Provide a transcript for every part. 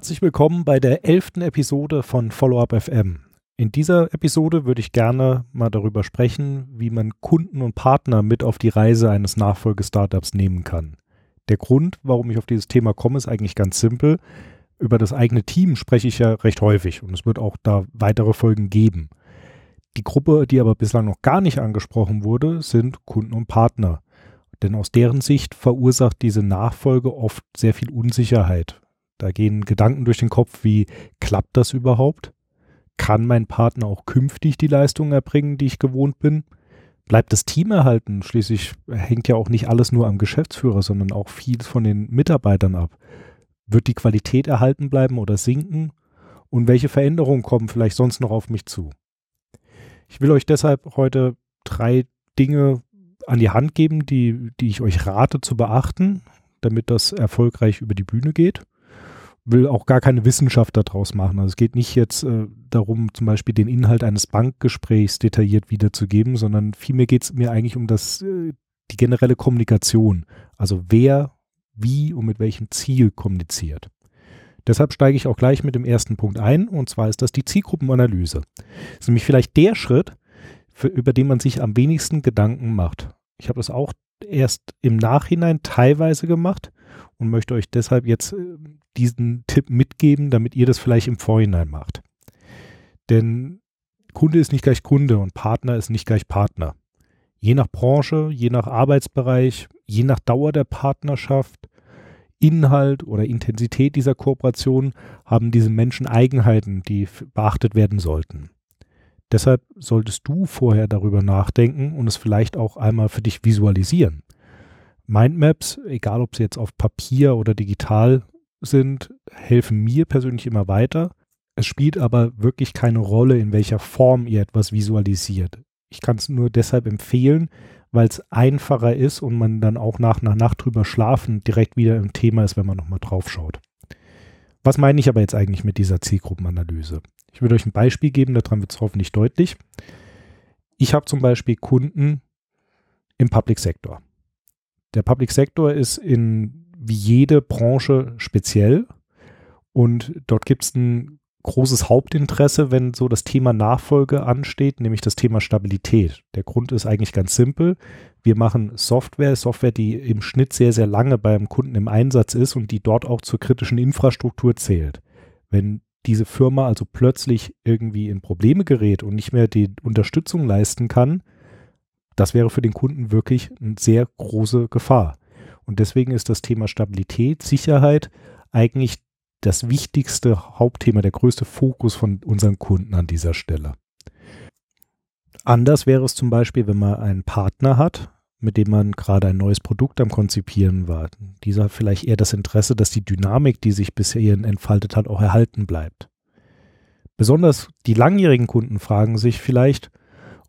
Herzlich willkommen bei der elften Episode von Follow-up FM. In dieser Episode würde ich gerne mal darüber sprechen, wie man Kunden und Partner mit auf die Reise eines Nachfolgestartups nehmen kann. Der Grund, warum ich auf dieses Thema komme, ist eigentlich ganz simpel. Über das eigene Team spreche ich ja recht häufig und es wird auch da weitere Folgen geben. Die Gruppe, die aber bislang noch gar nicht angesprochen wurde, sind Kunden und Partner. Denn aus deren Sicht verursacht diese Nachfolge oft sehr viel Unsicherheit. Da gehen Gedanken durch den Kopf wie, klappt das überhaupt? Kann mein Partner auch künftig die Leistungen erbringen, die ich gewohnt bin? Bleibt das Team erhalten? Schließlich hängt ja auch nicht alles nur am Geschäftsführer, sondern auch viel von den Mitarbeitern ab. Wird die Qualität erhalten bleiben oder sinken? Und welche Veränderungen kommen vielleicht sonst noch auf mich zu? Ich will euch deshalb heute drei Dinge an die Hand geben, die, die ich euch rate zu beachten, damit das erfolgreich über die Bühne geht will auch gar keine Wissenschaft daraus machen. Also es geht nicht jetzt äh, darum, zum Beispiel den Inhalt eines Bankgesprächs detailliert wiederzugeben, sondern vielmehr geht es mir eigentlich um das, äh, die generelle Kommunikation. Also wer, wie und mit welchem Ziel kommuniziert. Deshalb steige ich auch gleich mit dem ersten Punkt ein, und zwar ist das die Zielgruppenanalyse. Das ist nämlich vielleicht der Schritt, für, über den man sich am wenigsten Gedanken macht. Ich habe das auch erst im Nachhinein teilweise gemacht und möchte euch deshalb jetzt äh, diesen Tipp mitgeben, damit ihr das vielleicht im Vorhinein macht. Denn Kunde ist nicht gleich Kunde und Partner ist nicht gleich Partner. Je nach Branche, je nach Arbeitsbereich, je nach Dauer der Partnerschaft, Inhalt oder Intensität dieser Kooperation haben diese Menschen Eigenheiten, die beachtet werden sollten. Deshalb solltest du vorher darüber nachdenken und es vielleicht auch einmal für dich visualisieren. Mindmaps, egal ob sie jetzt auf Papier oder digital sind, helfen mir persönlich immer weiter. Es spielt aber wirklich keine Rolle, in welcher Form ihr etwas visualisiert. Ich kann es nur deshalb empfehlen, weil es einfacher ist und man dann auch nach einer Nacht drüber schlafen direkt wieder im Thema ist, wenn man nochmal drauf schaut. Was meine ich aber jetzt eigentlich mit dieser Zielgruppenanalyse? Ich würde euch ein Beispiel geben, daran wird es hoffentlich deutlich. Ich habe zum Beispiel Kunden im Public Sector. Der Public Sector ist in wie jede Branche speziell und dort gibt es ein großes Hauptinteresse, wenn so das Thema Nachfolge ansteht, nämlich das Thema Stabilität. Der Grund ist eigentlich ganz simpel. Wir machen Software, Software, die im Schnitt sehr, sehr lange beim Kunden im Einsatz ist und die dort auch zur kritischen Infrastruktur zählt. Wenn diese Firma also plötzlich irgendwie in Probleme gerät und nicht mehr die Unterstützung leisten kann, das wäre für den Kunden wirklich eine sehr große Gefahr. Und deswegen ist das Thema Stabilität, Sicherheit eigentlich das wichtigste Hauptthema, der größte Fokus von unseren Kunden an dieser Stelle. Anders wäre es zum Beispiel, wenn man einen Partner hat, mit dem man gerade ein neues Produkt am Konzipieren war. Dieser hat vielleicht eher das Interesse, dass die Dynamik, die sich bisher entfaltet hat, auch erhalten bleibt. Besonders die langjährigen Kunden fragen sich vielleicht,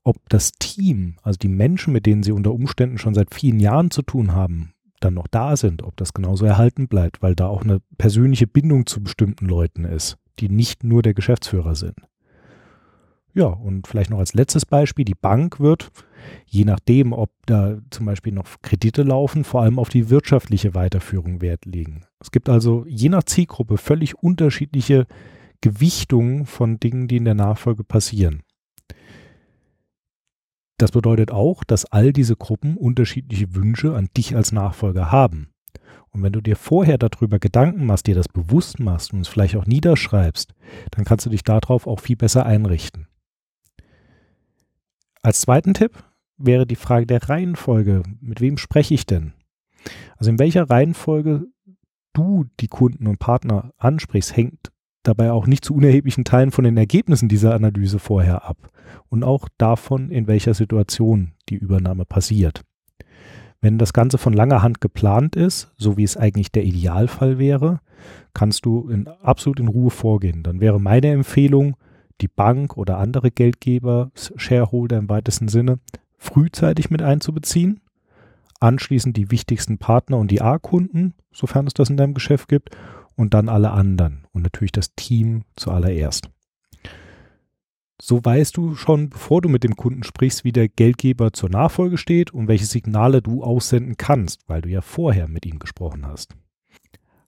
ob das Team, also die Menschen, mit denen sie unter Umständen schon seit vielen Jahren zu tun haben, dann noch da sind, ob das genauso erhalten bleibt, weil da auch eine persönliche Bindung zu bestimmten Leuten ist, die nicht nur der Geschäftsführer sind. Ja, und vielleicht noch als letztes Beispiel, die Bank wird, je nachdem, ob da zum Beispiel noch Kredite laufen, vor allem auf die wirtschaftliche Weiterführung Wert legen. Es gibt also je nach Zielgruppe völlig unterschiedliche Gewichtungen von Dingen, die in der Nachfolge passieren. Das bedeutet auch, dass all diese Gruppen unterschiedliche Wünsche an dich als Nachfolger haben. Und wenn du dir vorher darüber Gedanken machst, dir das bewusst machst und es vielleicht auch niederschreibst, dann kannst du dich darauf auch viel besser einrichten. Als zweiten Tipp wäre die Frage der Reihenfolge. Mit wem spreche ich denn? Also in welcher Reihenfolge du die Kunden und Partner ansprichst, hängt dabei auch nicht zu unerheblichen Teilen von den Ergebnissen dieser Analyse vorher ab und auch davon, in welcher Situation die Übernahme passiert. Wenn das Ganze von langer Hand geplant ist, so wie es eigentlich der Idealfall wäre, kannst du in, absolut in Ruhe vorgehen. Dann wäre meine Empfehlung, die Bank oder andere Geldgeber, Shareholder im weitesten Sinne, frühzeitig mit einzubeziehen, anschließend die wichtigsten Partner und die A-Kunden, sofern es das in deinem Geschäft gibt, und dann alle anderen und natürlich das Team zuallererst. So weißt du schon, bevor du mit dem Kunden sprichst, wie der Geldgeber zur Nachfolge steht und welche Signale du aussenden kannst, weil du ja vorher mit ihm gesprochen hast.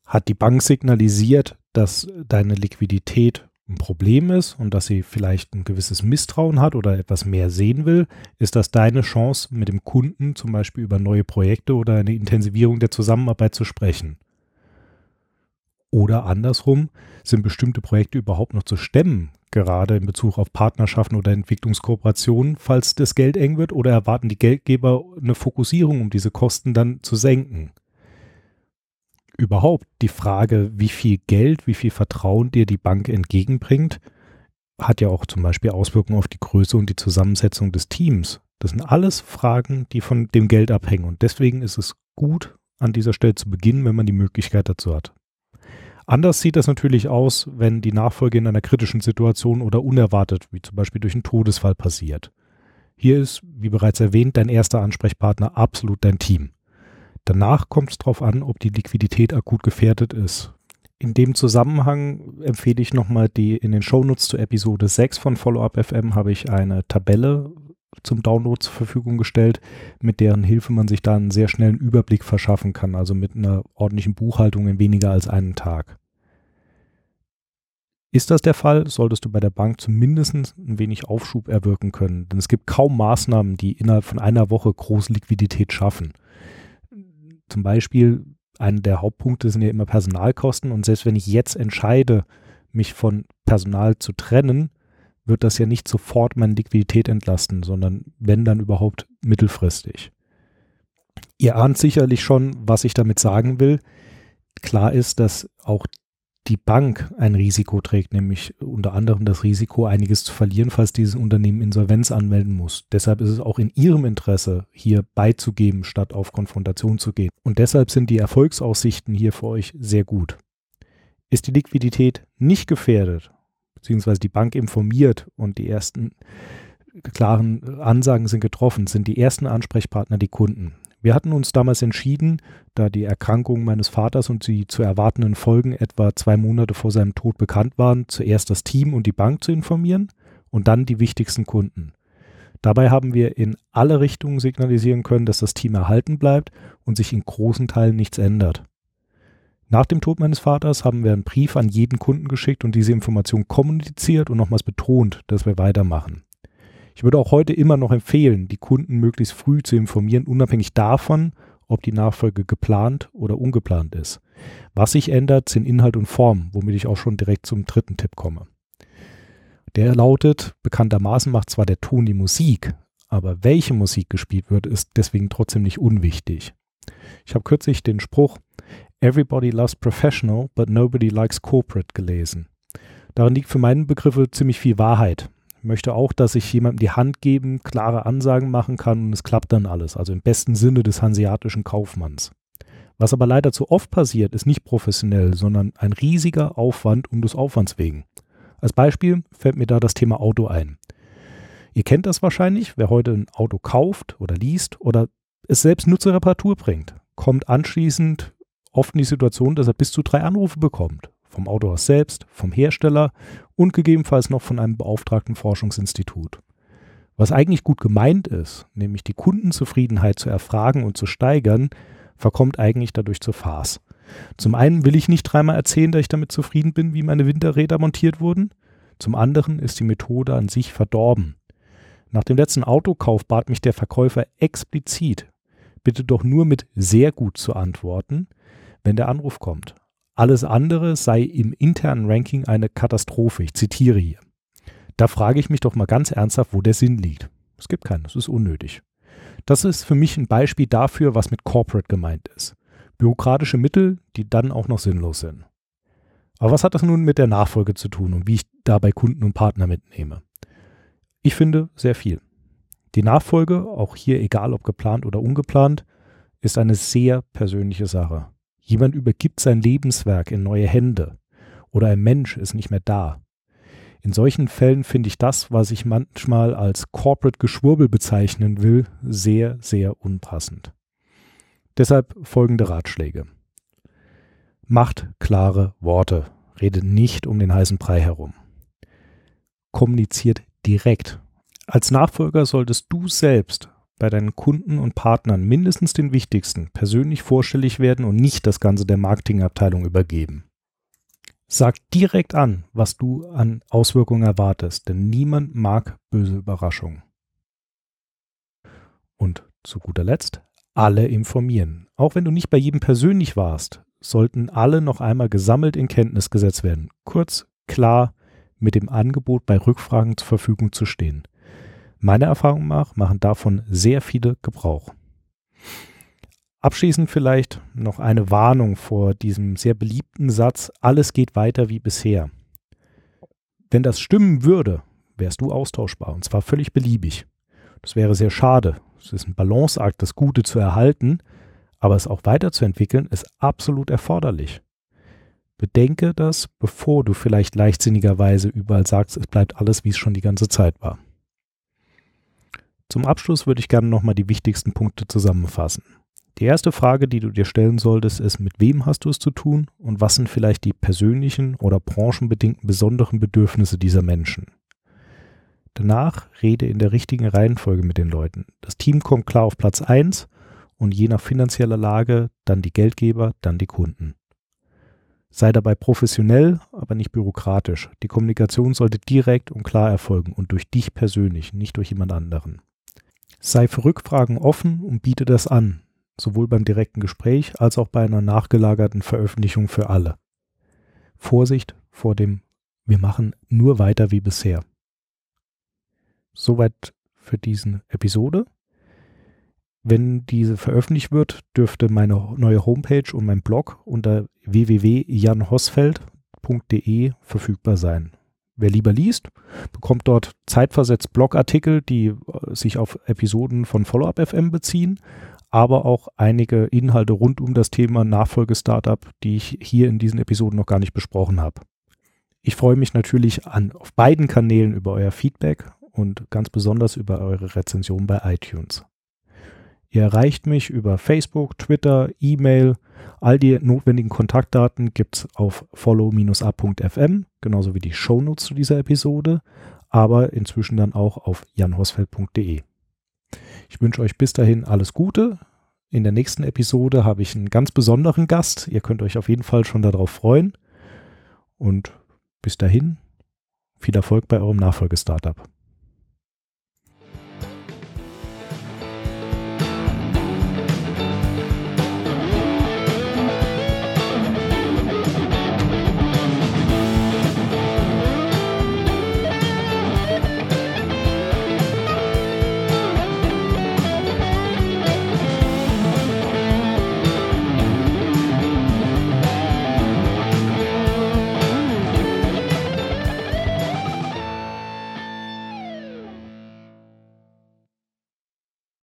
Hat die Bank signalisiert, dass deine Liquidität ein Problem ist und dass sie vielleicht ein gewisses Misstrauen hat oder etwas mehr sehen will, ist das deine Chance, mit dem Kunden zum Beispiel über neue Projekte oder eine Intensivierung der Zusammenarbeit zu sprechen. Oder andersrum, sind bestimmte Projekte überhaupt noch zu stemmen, gerade in Bezug auf Partnerschaften oder Entwicklungskooperationen, falls das Geld eng wird, oder erwarten die Geldgeber eine Fokussierung, um diese Kosten dann zu senken? Überhaupt die Frage, wie viel Geld, wie viel Vertrauen dir die Bank entgegenbringt, hat ja auch zum Beispiel Auswirkungen auf die Größe und die Zusammensetzung des Teams. Das sind alles Fragen, die von dem Geld abhängen. Und deswegen ist es gut, an dieser Stelle zu beginnen, wenn man die Möglichkeit dazu hat. Anders sieht das natürlich aus, wenn die Nachfolge in einer kritischen Situation oder unerwartet, wie zum Beispiel durch einen Todesfall passiert. Hier ist, wie bereits erwähnt, dein erster Ansprechpartner absolut dein Team. Danach kommt es darauf an, ob die Liquidität akut gefährdet ist. In dem Zusammenhang empfehle ich nochmal die in den Shownotes zur Episode 6 von Follow-up FM habe ich eine Tabelle zum Download zur Verfügung gestellt, mit deren Hilfe man sich da einen sehr schnellen Überblick verschaffen kann, also mit einer ordentlichen Buchhaltung in weniger als einen Tag. Ist das der Fall, solltest du bei der Bank zumindest ein wenig Aufschub erwirken können, denn es gibt kaum Maßnahmen, die innerhalb von einer Woche große Liquidität schaffen. Zum Beispiel, einer der Hauptpunkte sind ja immer Personalkosten und selbst wenn ich jetzt entscheide, mich von Personal zu trennen, wird das ja nicht sofort meine Liquidität entlasten, sondern wenn dann überhaupt mittelfristig. Ihr ahnt sicherlich schon, was ich damit sagen will. Klar ist, dass auch die Bank ein Risiko trägt, nämlich unter anderem das Risiko, einiges zu verlieren, falls dieses Unternehmen Insolvenz anmelden muss. Deshalb ist es auch in ihrem Interesse, hier beizugeben, statt auf Konfrontation zu gehen. Und deshalb sind die Erfolgsaussichten hier für euch sehr gut. Ist die Liquidität nicht gefährdet beziehungsweise die Bank informiert und die ersten klaren Ansagen sind getroffen, sind die ersten Ansprechpartner die Kunden. Wir hatten uns damals entschieden, da die Erkrankung meines Vaters und die zu erwartenden Folgen etwa zwei Monate vor seinem Tod bekannt waren, zuerst das Team und die Bank zu informieren und dann die wichtigsten Kunden. Dabei haben wir in alle Richtungen signalisieren können, dass das Team erhalten bleibt und sich in großen Teilen nichts ändert. Nach dem Tod meines Vaters haben wir einen Brief an jeden Kunden geschickt und diese Information kommuniziert und nochmals betont, dass wir weitermachen. Ich würde auch heute immer noch empfehlen, die Kunden möglichst früh zu informieren, unabhängig davon, ob die Nachfolge geplant oder ungeplant ist. Was sich ändert, sind Inhalt und Form, womit ich auch schon direkt zum dritten Tipp komme. Der lautet, bekanntermaßen macht zwar der Ton die Musik, aber welche Musik gespielt wird, ist deswegen trotzdem nicht unwichtig. Ich habe kürzlich den Spruch, Everybody loves professional, but nobody likes corporate gelesen. Darin liegt für meine Begriffe ziemlich viel Wahrheit. Ich möchte auch, dass ich jemandem die Hand geben, klare Ansagen machen kann und es klappt dann alles, also im besten Sinne des hanseatischen Kaufmanns. Was aber leider zu oft passiert, ist nicht professionell, sondern ein riesiger Aufwand um des Aufwands wegen. Als Beispiel fällt mir da das Thema Auto ein. Ihr kennt das wahrscheinlich, wer heute ein Auto kauft oder liest oder es selbst nur zur Reparatur bringt, kommt anschließend oft in die Situation, dass er bis zu drei Anrufe bekommt. Vom Autohaus selbst, vom Hersteller und gegebenenfalls noch von einem beauftragten Forschungsinstitut. Was eigentlich gut gemeint ist, nämlich die Kundenzufriedenheit zu erfragen und zu steigern, verkommt eigentlich dadurch zur Farce. Zum einen will ich nicht dreimal erzählen, dass ich damit zufrieden bin, wie meine Winterräder montiert wurden. Zum anderen ist die Methode an sich verdorben. Nach dem letzten Autokauf bat mich der Verkäufer explizit, bitte doch nur mit sehr gut zu antworten, wenn der Anruf kommt. Alles andere sei im internen Ranking eine Katastrophe. Ich zitiere hier. Da frage ich mich doch mal ganz ernsthaft, wo der Sinn liegt. Es gibt keinen, es ist unnötig. Das ist für mich ein Beispiel dafür, was mit Corporate gemeint ist. Bürokratische Mittel, die dann auch noch sinnlos sind. Aber was hat das nun mit der Nachfolge zu tun und wie ich dabei Kunden und Partner mitnehme? Ich finde sehr viel. Die Nachfolge, auch hier egal ob geplant oder ungeplant, ist eine sehr persönliche Sache. Jemand übergibt sein Lebenswerk in neue Hände oder ein Mensch ist nicht mehr da. In solchen Fällen finde ich das, was ich manchmal als Corporate Geschwurbel bezeichnen will, sehr, sehr unpassend. Deshalb folgende Ratschläge. Macht klare Worte, redet nicht um den heißen Brei herum. Kommuniziert direkt. Als Nachfolger solltest du selbst bei deinen Kunden und Partnern mindestens den wichtigsten persönlich vorstellig werden und nicht das Ganze der Marketingabteilung übergeben. Sag direkt an, was du an Auswirkungen erwartest, denn niemand mag böse Überraschungen. Und zu guter Letzt, alle informieren. Auch wenn du nicht bei jedem persönlich warst, sollten alle noch einmal gesammelt in Kenntnis gesetzt werden. Kurz, klar, mit dem Angebot bei Rückfragen zur Verfügung zu stehen. Meiner Erfahrung nach machen davon sehr viele Gebrauch. Abschließend vielleicht noch eine Warnung vor diesem sehr beliebten Satz, alles geht weiter wie bisher. Wenn das stimmen würde, wärst du austauschbar und zwar völlig beliebig. Das wäre sehr schade. Es ist ein Balanceakt, das Gute zu erhalten, aber es auch weiterzuentwickeln ist absolut erforderlich. Bedenke das, bevor du vielleicht leichtsinnigerweise überall sagst, es bleibt alles, wie es schon die ganze Zeit war. Zum Abschluss würde ich gerne nochmal die wichtigsten Punkte zusammenfassen. Die erste Frage, die du dir stellen solltest, ist, mit wem hast du es zu tun und was sind vielleicht die persönlichen oder branchenbedingten besonderen Bedürfnisse dieser Menschen? Danach rede in der richtigen Reihenfolge mit den Leuten. Das Team kommt klar auf Platz 1 und je nach finanzieller Lage dann die Geldgeber, dann die Kunden. Sei dabei professionell, aber nicht bürokratisch. Die Kommunikation sollte direkt und klar erfolgen und durch dich persönlich, nicht durch jemand anderen. Sei für Rückfragen offen und biete das an, sowohl beim direkten Gespräch als auch bei einer nachgelagerten Veröffentlichung für alle. Vorsicht vor dem Wir machen nur weiter wie bisher. Soweit für diese Episode. Wenn diese veröffentlicht wird, dürfte meine neue Homepage und mein Blog unter www.janhosfeld.de verfügbar sein. Wer lieber liest, bekommt dort zeitversetzt Blogartikel, die äh, sich auf Episoden von Follow-up FM beziehen, aber auch einige Inhalte rund um das Thema Nachfolge-Startup, die ich hier in diesen Episoden noch gar nicht besprochen habe. Ich freue mich natürlich an, auf beiden Kanälen über euer Feedback und ganz besonders über eure Rezension bei iTunes. Ihr erreicht mich über Facebook, Twitter, E-Mail. All die notwendigen Kontaktdaten gibt es auf follow-up.fm, genauso wie die Shownotes zu dieser Episode, aber inzwischen dann auch auf janhosfeld.de. Ich wünsche euch bis dahin alles Gute. In der nächsten Episode habe ich einen ganz besonderen Gast. Ihr könnt euch auf jeden Fall schon darauf freuen. Und bis dahin viel Erfolg bei eurem Nachfolgestartup.